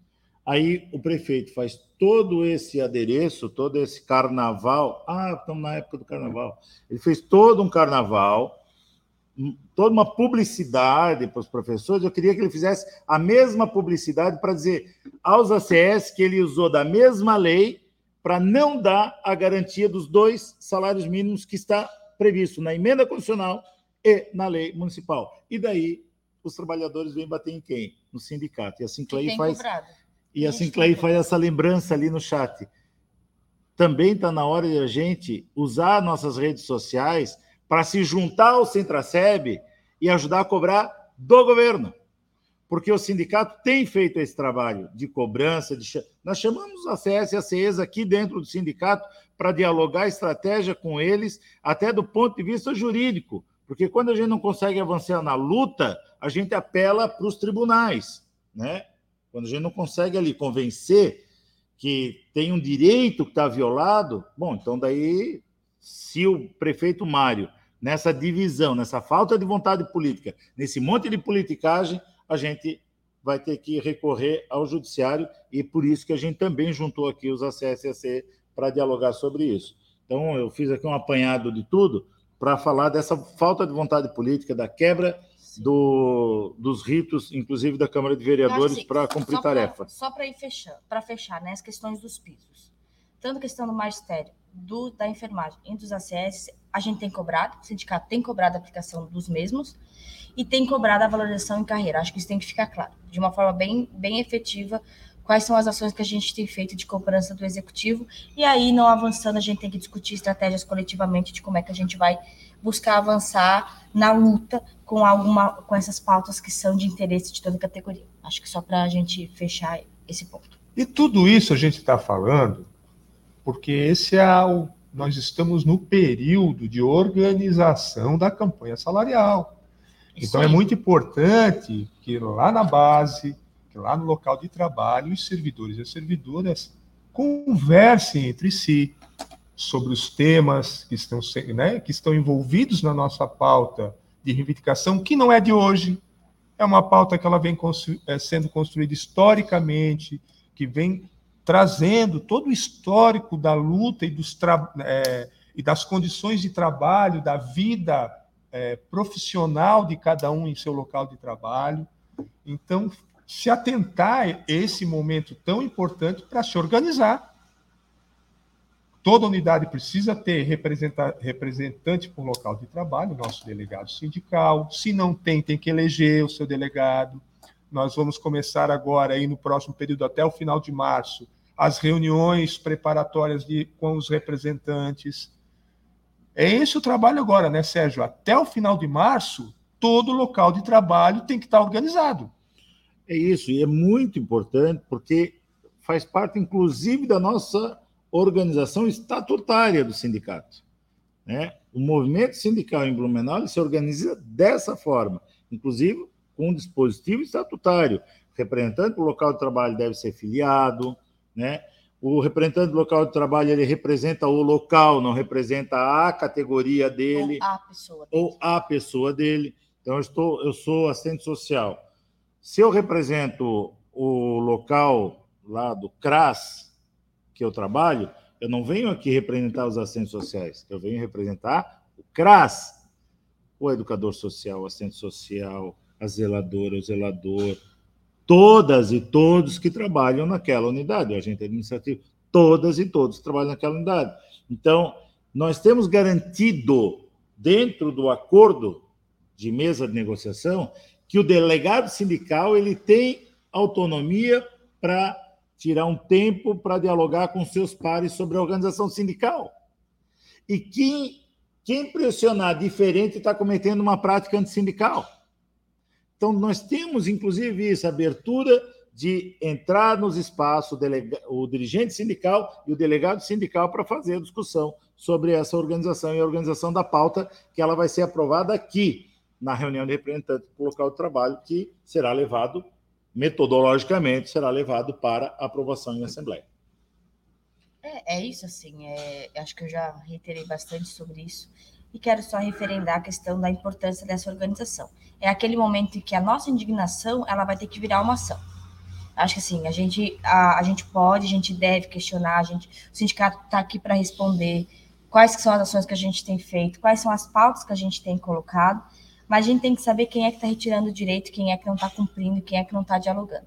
Aí o prefeito faz todo esse adereço, todo esse carnaval. Ah, estamos na época do carnaval. Ele fez todo um carnaval, toda uma publicidade para os professores. Eu queria que ele fizesse a mesma publicidade para dizer aos ACS que ele usou da mesma lei para não dar a garantia dos dois salários mínimos que está previsto na emenda constitucional e na lei municipal. E daí os trabalhadores vêm bater em quem? No sindicato. E a Sinclair faz cobrado. e a Sinclair faz essa lembrança ali no chat. Também está na hora de a gente usar nossas redes sociais para se juntar ao Centraceb e ajudar a cobrar do governo porque o sindicato tem feito esse trabalho de cobrança. De... Nós chamamos a CS e a CES aqui dentro do sindicato para dialogar estratégia com eles, até do ponto de vista jurídico, porque quando a gente não consegue avançar na luta, a gente apela para os tribunais, né? Quando a gente não consegue ali convencer que tem um direito que está violado, bom, então daí, se o prefeito Mário, nessa divisão, nessa falta de vontade política, nesse monte de politicagem, a gente vai ter que recorrer ao judiciário e por isso que a gente também juntou aqui os ACSC para dialogar sobre isso. Então, eu fiz aqui um apanhado de tudo para falar dessa falta de vontade política, da quebra do, dos ritos, inclusive da Câmara de Vereadores, para cumprir só tarefa. Pra, só para ir fechando, para fechar, né, as questões dos pisos. Tanto a questão do magistério, do, da enfermagem e dos ACS, a gente tem cobrado, o sindicato tem cobrado a aplicação dos mesmos, e tem cobrado a valorização em carreira. Acho que isso tem que ficar claro, de uma forma bem, bem efetiva, quais são as ações que a gente tem feito de cobrança do executivo, e aí, não avançando, a gente tem que discutir estratégias coletivamente de como é que a gente vai buscar avançar na luta com alguma com essas pautas que são de interesse de toda a categoria. Acho que só para a gente fechar esse ponto. E tudo isso a gente está falando porque esse é o, nós estamos no período de organização da campanha salarial. Então é muito importante que lá na base, lá no local de trabalho, os servidores e as servidoras conversem entre si sobre os temas que estão, né, que estão envolvidos na nossa pauta de reivindicação, que não é de hoje, é uma pauta que ela vem constru é, sendo construída historicamente, que vem trazendo todo o histórico da luta e, dos é, e das condições de trabalho, da vida é, profissional de cada um em seu local de trabalho. Então, se atentar a esse momento tão importante para se organizar. Toda unidade precisa ter representante por local de trabalho, nosso delegado sindical. Se não tem, tem que eleger o seu delegado. Nós vamos começar agora, aí no próximo período, até o final de março, as reuniões preparatórias de, com os representantes. É esse o trabalho agora, né, Sérgio? Até o final de março, todo local de trabalho tem que estar organizado. É isso, e é muito importante porque faz parte, inclusive, da nossa organização estatutária do sindicato. Né? O movimento sindical em Blumenau se organiza dessa forma, inclusive com um dispositivo estatutário. O representante do local de trabalho deve ser filiado, né? O representante do local de trabalho ele representa o local, não representa a categoria dele ou a pessoa dele. Ou a pessoa dele. Então, eu, estou, eu sou assistente social. Se eu represento o local lá do CRAS que eu trabalho, eu não venho aqui representar os assistentes sociais, eu venho representar o CRAS, o educador social, o assistente social, a zeladora, o zelador, todas e todos que trabalham naquela unidade, o agente administrativo, todas e todos que trabalham naquela unidade. Então, nós temos garantido, dentro do acordo de mesa de negociação, que o delegado sindical ele tem autonomia para tirar um tempo para dialogar com seus pares sobre a organização sindical. E quem, quem pressionar diferente está cometendo uma prática antissindical. Então, nós temos, inclusive, essa abertura de entrar nos espaços o, dirigente sindical e o delegado sindical para fazer a discussão sobre essa organização e a organização da pauta, que ela vai ser aprovada aqui, na reunião de representantes do local de trabalho, que será levado, metodologicamente, será levado para aprovação em Assembleia. É, é isso, assim, é, acho que eu já reiterei bastante sobre isso e quero só referendar a questão da importância dessa organização. É aquele momento em que a nossa indignação ela vai ter que virar uma ação. Acho que assim, a gente, a, a gente pode, a gente deve questionar, a gente, o sindicato está aqui para responder quais são as ações que a gente tem feito, quais são as pautas que a gente tem colocado, mas a gente tem que saber quem é que está retirando o direito, quem é que não está cumprindo, quem é que não está dialogando.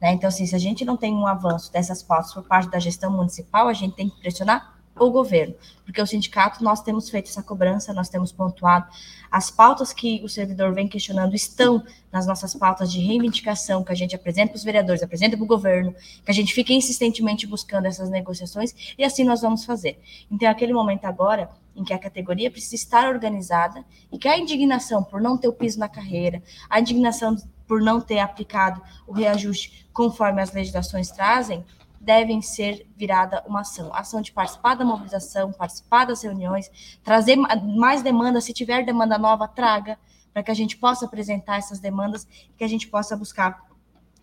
Né? Então, assim, se a gente não tem um avanço dessas pautas por parte da gestão municipal, a gente tem que pressionar o governo, porque o sindicato nós temos feito essa cobrança, nós temos pontuado as pautas que o servidor vem questionando estão nas nossas pautas de reivindicação que a gente apresenta para os vereadores, apresenta para o governo, que a gente fica insistentemente buscando essas negociações e assim nós vamos fazer. Então, é aquele momento agora em que a categoria precisa estar organizada e que a indignação por não ter o piso na carreira, a indignação por não ter aplicado o reajuste conforme as legislações trazem, devem ser virada uma ação. Ação de participar da mobilização, participar das reuniões, trazer mais demandas, se tiver demanda nova, traga, para que a gente possa apresentar essas demandas, que a gente possa buscar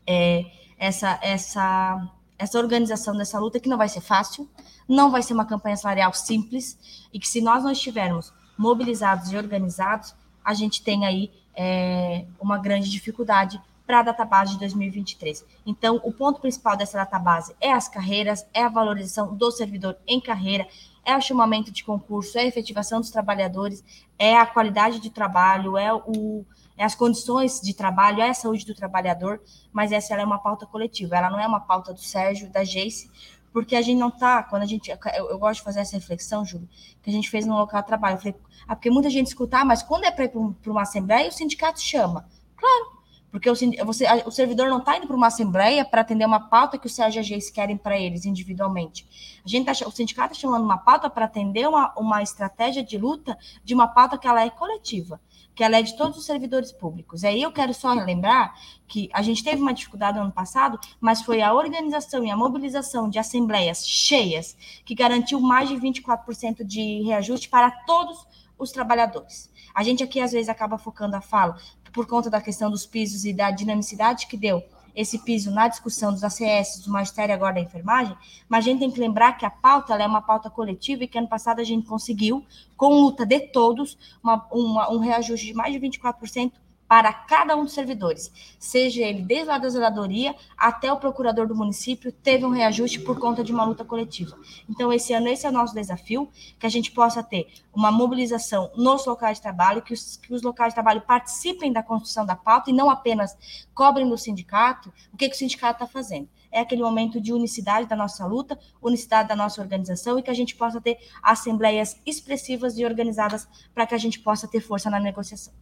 é, essa, essa, essa organização dessa luta, que não vai ser fácil, não vai ser uma campanha salarial simples, e que se nós não estivermos mobilizados e organizados, a gente tem aí é, uma grande dificuldade para a database de 2023. Então, o ponto principal dessa database é as carreiras, é a valorização do servidor em carreira, é o chamamento de concurso, é a efetivação dos trabalhadores, é a qualidade de trabalho, é, o, é as condições de trabalho, é a saúde do trabalhador, mas essa é uma pauta coletiva, ela não é uma pauta do Sérgio, da Jace, porque a gente não está, quando a gente, eu, eu, gosto de fazer essa reflexão, Júlio, que a gente fez no local de trabalho, eu falei, ah, porque muita gente escuta, ah, mas quando é para ir para uma assembleia, o sindicato chama. Claro, porque o, você, o servidor não está indo para uma assembleia para atender uma pauta que os CAGGs querem para eles individualmente. A gente tá, o sindicato está chamando uma pauta para atender uma, uma estratégia de luta de uma pauta que ela é coletiva, que ela é de todos os servidores públicos. E aí eu quero só lembrar que a gente teve uma dificuldade no ano passado, mas foi a organização e a mobilização de assembleias cheias que garantiu mais de 24% de reajuste para todos os trabalhadores. A gente aqui às vezes acaba focando a fala por conta da questão dos pisos e da dinamicidade que deu esse piso na discussão dos ACS, do magistério agora da enfermagem, mas a gente tem que lembrar que a pauta é uma pauta coletiva e que ano passado a gente conseguiu, com luta de todos, uma, uma, um reajuste de mais de 24% para cada um dos servidores, seja ele desde a da zeladoria até o procurador do município, teve um reajuste por conta de uma luta coletiva. Então, esse ano, esse é o nosso desafio, que a gente possa ter uma mobilização nos locais de trabalho, que os, que os locais de trabalho participem da construção da pauta e não apenas cobrem do sindicato o que, que o sindicato está fazendo. É aquele momento de unicidade da nossa luta, unicidade da nossa organização e que a gente possa ter assembleias expressivas e organizadas para que a gente possa ter força na negociação.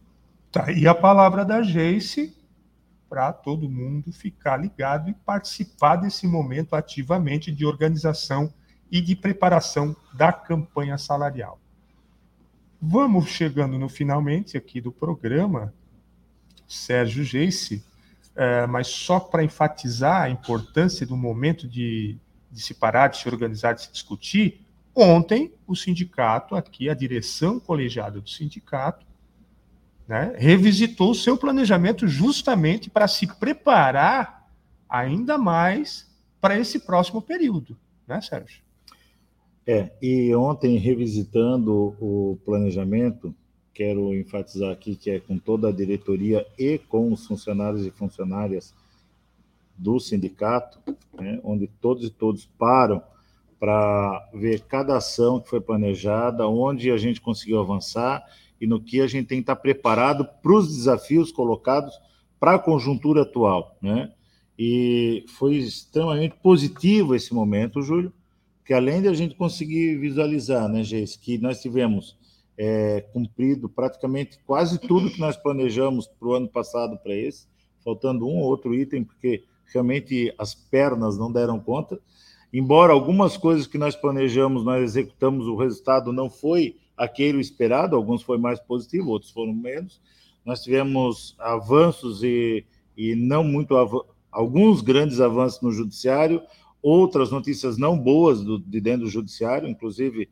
Tá aí a palavra da Geice para todo mundo ficar ligado e participar desse momento ativamente de organização e de preparação da campanha salarial. Vamos chegando no finalmente aqui do programa, Sérgio Geice, é, mas só para enfatizar a importância do momento de, de se parar, de se organizar, de se discutir, ontem o sindicato, aqui a direção colegiada do sindicato, né, revisitou o seu planejamento justamente para se preparar ainda mais para esse próximo período, né, Sérgio? É, e ontem, revisitando o planejamento, quero enfatizar aqui que é com toda a diretoria e com os funcionários e funcionárias do sindicato, né, onde todos e todos param para ver cada ação que foi planejada, onde a gente conseguiu avançar e no que a gente tem que estar preparado para os desafios colocados para a conjuntura atual, né? E foi extremamente positivo esse momento, Júlio, que além de a gente conseguir visualizar, né, Geis, que nós tivemos é, cumprido praticamente quase tudo que nós planejamos para o ano passado para esse, faltando um ou outro item, porque realmente as pernas não deram conta. Embora algumas coisas que nós planejamos, nós executamos, o resultado não foi aquele esperado, alguns foi mais positivo, outros foram menos. Nós tivemos avanços e, e não muito alguns grandes avanços no judiciário, outras notícias não boas do, de dentro do judiciário, inclusive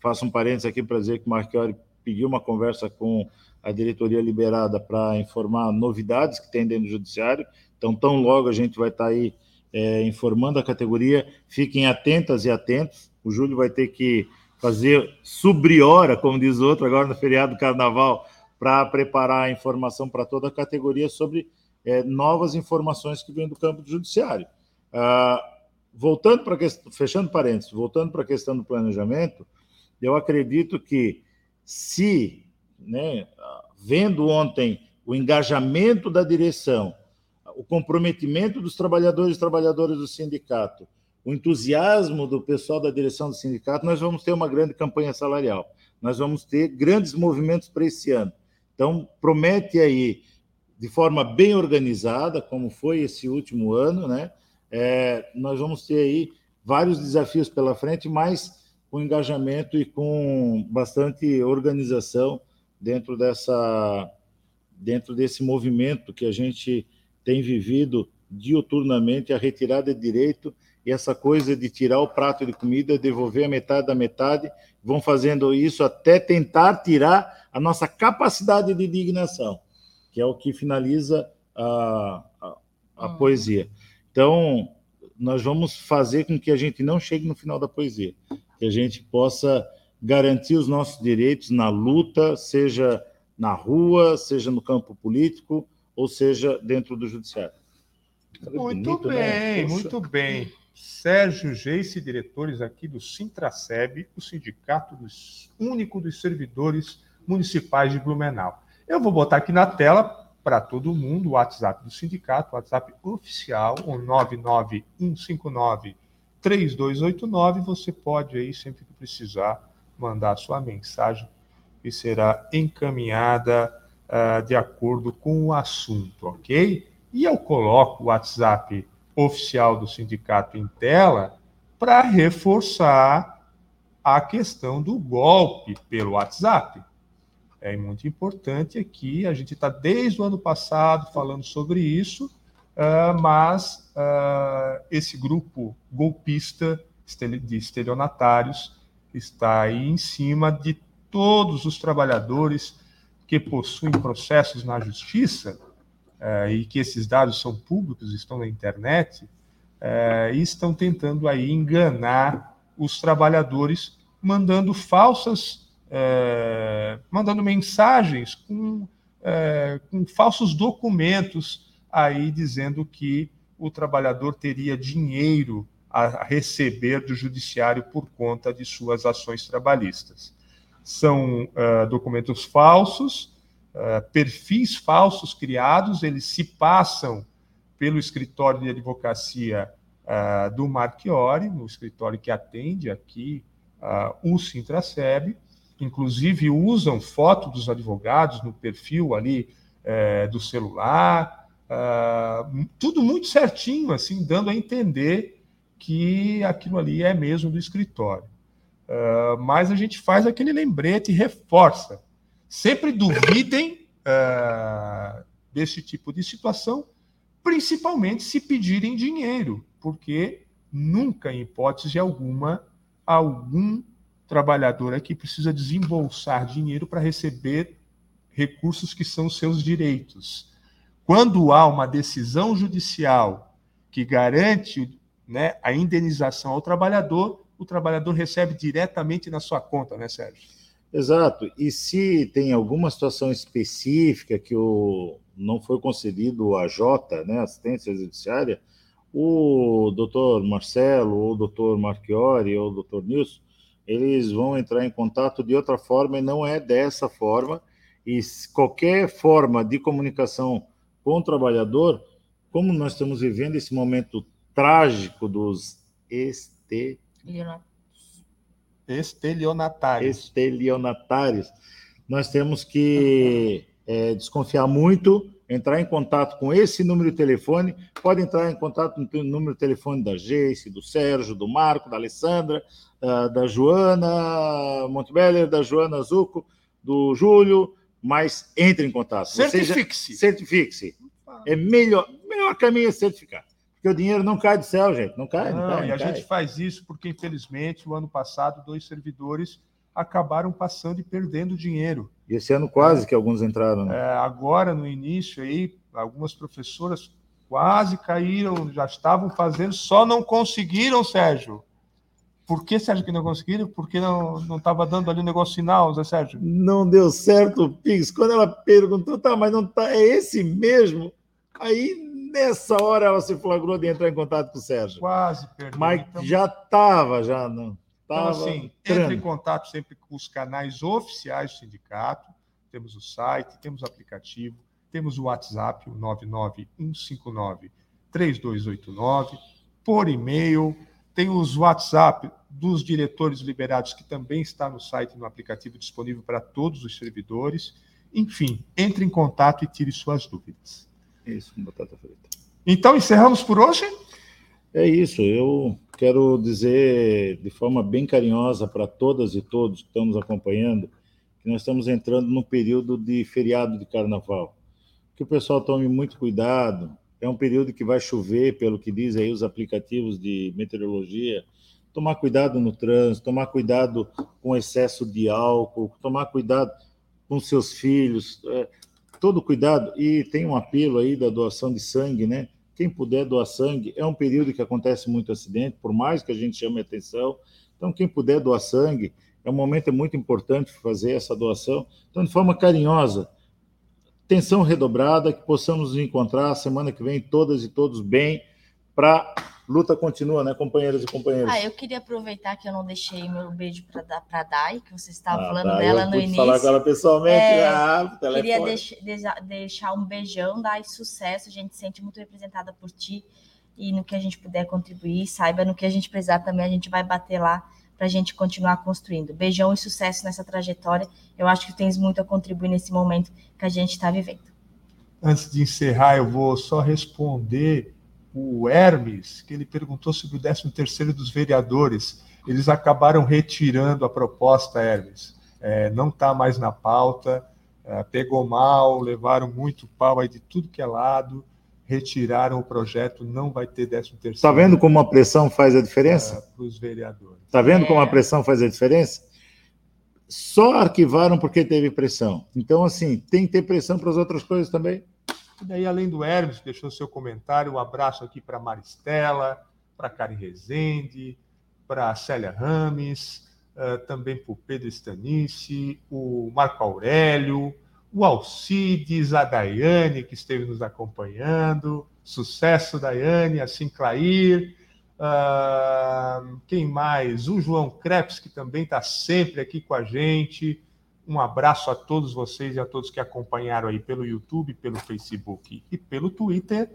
faço um parênteses aqui para dizer que o Marchiori pediu uma conversa com a diretoria liberada para informar novidades que tem dentro do judiciário, então tão logo a gente vai estar tá aí é, informando a categoria, fiquem atentas e atentos, o Júlio vai ter que fazer subriora, como diz outro, agora no feriado do carnaval, para preparar a informação para toda a categoria sobre é, novas informações que vêm do campo do judiciário. Ah, voltando para fechando parênteses, voltando para a questão do planejamento, eu acredito que se, né, vendo ontem o engajamento da direção, o comprometimento dos trabalhadores e trabalhadoras do sindicato, o entusiasmo do pessoal da direção do sindicato, nós vamos ter uma grande campanha salarial. Nós vamos ter grandes movimentos para esse ano. Então, promete aí, de forma bem organizada, como foi esse último ano, né? É, nós vamos ter aí vários desafios pela frente, mas com engajamento e com bastante organização dentro dessa dentro desse movimento que a gente tem vivido diuturnamente a retirada de direito e essa coisa de tirar o prato de comida, devolver a metade da metade, vão fazendo isso até tentar tirar a nossa capacidade de indignação, que é o que finaliza a, a, a uhum. poesia. Então, nós vamos fazer com que a gente não chegue no final da poesia, que a gente possa garantir os nossos direitos na luta, seja na rua, seja no campo político, ou seja dentro do judiciário. Muito bonito, né? bem, né? muito bem. Sérgio Geice, diretores aqui do Sintraceb, o Sindicato dos, Único dos Servidores Municipais de Blumenau. Eu vou botar aqui na tela para todo mundo o WhatsApp do sindicato, o WhatsApp oficial, o 991593289. Você pode aí, sempre que precisar, mandar a sua mensagem e será encaminhada uh, de acordo com o assunto, ok? E eu coloco o WhatsApp oficial do sindicato em tela para reforçar a questão do golpe pelo WhatsApp. É muito importante aqui, a gente está desde o ano passado falando sobre isso, uh, mas uh, esse grupo golpista de estelionatários está aí em cima de todos os trabalhadores que possuem processos na justiça uh, e que esses dados são públicos, estão na internet, uh, e estão tentando aí enganar os trabalhadores, mandando falsas, uh, mandando mensagens com, com falsos documentos aí dizendo que o trabalhador teria dinheiro a receber do judiciário por conta de suas ações trabalhistas. São uh, documentos falsos, uh, perfis falsos criados, eles se passam pelo escritório de advocacia uh, do Marchiori, no escritório que atende aqui uh, o Sintraceb, inclusive usam foto dos advogados no perfil ali uh, do celular, tudo muito certinho, assim, dando a entender que aquilo ali é mesmo do escritório. mas a gente faz aquele lembrete e reforça Sempre duvidem uh, desse tipo de situação, principalmente se pedirem dinheiro, porque nunca, em hipótese alguma, algum trabalhador aqui precisa desembolsar dinheiro para receber recursos que são seus direitos. Quando há uma decisão judicial que garante né, a indenização ao trabalhador, o trabalhador recebe diretamente na sua conta, né, Sérgio? Exato. E se tem alguma situação específica que o, não foi concedido o AJ, né, assistência judiciária, o doutor Marcelo, ou o doutor Marchiori, ou o doutor Nilson, eles vão entrar em contato de outra forma e não é dessa forma. E qualquer forma de comunicação com o trabalhador, como nós estamos vivendo esse momento trágico dos este... estelionatários. estelionatários, nós temos que é, desconfiar muito, entrar em contato com esse número de telefone, pode entrar em contato no número de telefone da Geice, do Sérgio, do Marco, da Alessandra, da Joana Montebeller, da Joana Zuco, do Júlio, mas entre em contato. Certifique-se. Certifique-se. É melhor, melhor caminho é certificar. Porque o dinheiro não cai do céu, gente. Não cai, não, não cai. E a cai. gente faz isso porque, infelizmente, o ano passado, dois servidores acabaram passando e perdendo dinheiro. E esse ano quase que alguns entraram. Né? É, agora, no início, aí, algumas professoras quase caíram, já estavam fazendo, só não conseguiram, Sérgio. Por que, Sérgio, que não conseguiram? Porque não estava dando ali o negócio final, Zé Sérgio? Não deu certo, Pix. Quando ela perguntou, tá, mas não tá, é esse mesmo? Aí, nessa hora, ela se flagrou de entrar em contato com o Sérgio. Quase perdeu. Mas então... já estava, já não. Então, assim, entre em contato sempre com os canais oficiais do sindicato. Temos o site, temos o aplicativo, temos o WhatsApp, o 99159-3289, por e-mail, tem os WhatsApp dos diretores liberados, que também está no site, no aplicativo disponível para todos os servidores. Enfim, entre em contato e tire suas dúvidas. Isso, com batata frita. Então, encerramos por hoje? É isso, eu quero dizer de forma bem carinhosa para todas e todos que estão nos acompanhando que nós estamos entrando no período de feriado de carnaval. Que o pessoal tome muito cuidado. É um período que vai chover, pelo que dizem aí os aplicativos de meteorologia. Tomar cuidado no trânsito, tomar cuidado com excesso de álcool, tomar cuidado com seus filhos, é, todo cuidado. E tem um apelo aí da doação de sangue, né? Quem puder doar sangue, é um período que acontece muito acidente, por mais que a gente chame atenção. Então, quem puder doar sangue, é um momento muito importante fazer essa doação. Então, de forma carinhosa, tensão redobrada, que possamos nos encontrar semana que vem, todas e todos bem, para luta continua, né, companheiros e companheiros? Ah, eu queria aproveitar que eu não deixei meu beijo para a Dai, que você estava ah, falando Dai, dela no início. falar com ela pessoalmente. É, ah, queria deix, deixar um beijão, Dai, sucesso. A gente se sente muito representada por ti e no que a gente puder contribuir, saiba no que a gente precisar também, a gente vai bater lá para a gente continuar construindo. Beijão e sucesso nessa trajetória. Eu acho que tens muito a contribuir nesse momento que a gente está vivendo. Antes de encerrar, eu vou só responder o Hermes, que ele perguntou sobre o 13 terceiro dos vereadores. Eles acabaram retirando a proposta, Hermes. É, não está mais na pauta, é, pegou mal, levaram muito pau aí de tudo que é lado, retiraram o projeto, não vai ter 13 terceiro. Está vendo como a pressão faz a diferença? É, Para os vereadores. Está vendo como a é. pressão faz a diferença? Só arquivaram porque teve pressão. Então, assim, tem que ter pressão para as outras coisas também. E daí, além do Hermes, deixou seu comentário, um abraço aqui para Maristela, para Karen Rezende, para Célia Rames, uh, também para o Pedro Stanice, o Marco Aurélio, o Alcides, a Daiane, que esteve nos acompanhando. Sucesso, Daiane, assim Clair. Uh, quem mais? O João Crepes, que também está sempre aqui com a gente. Um abraço a todos vocês e a todos que acompanharam aí pelo YouTube, pelo Facebook e pelo Twitter,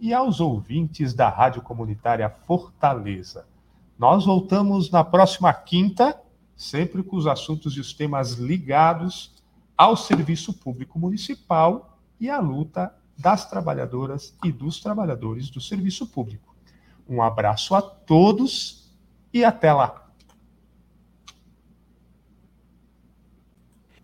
e aos ouvintes da Rádio Comunitária Fortaleza. Nós voltamos na próxima quinta, sempre com os assuntos e os temas ligados ao serviço público municipal e à luta das trabalhadoras e dos trabalhadores do serviço público. Um abraço a todos e até lá.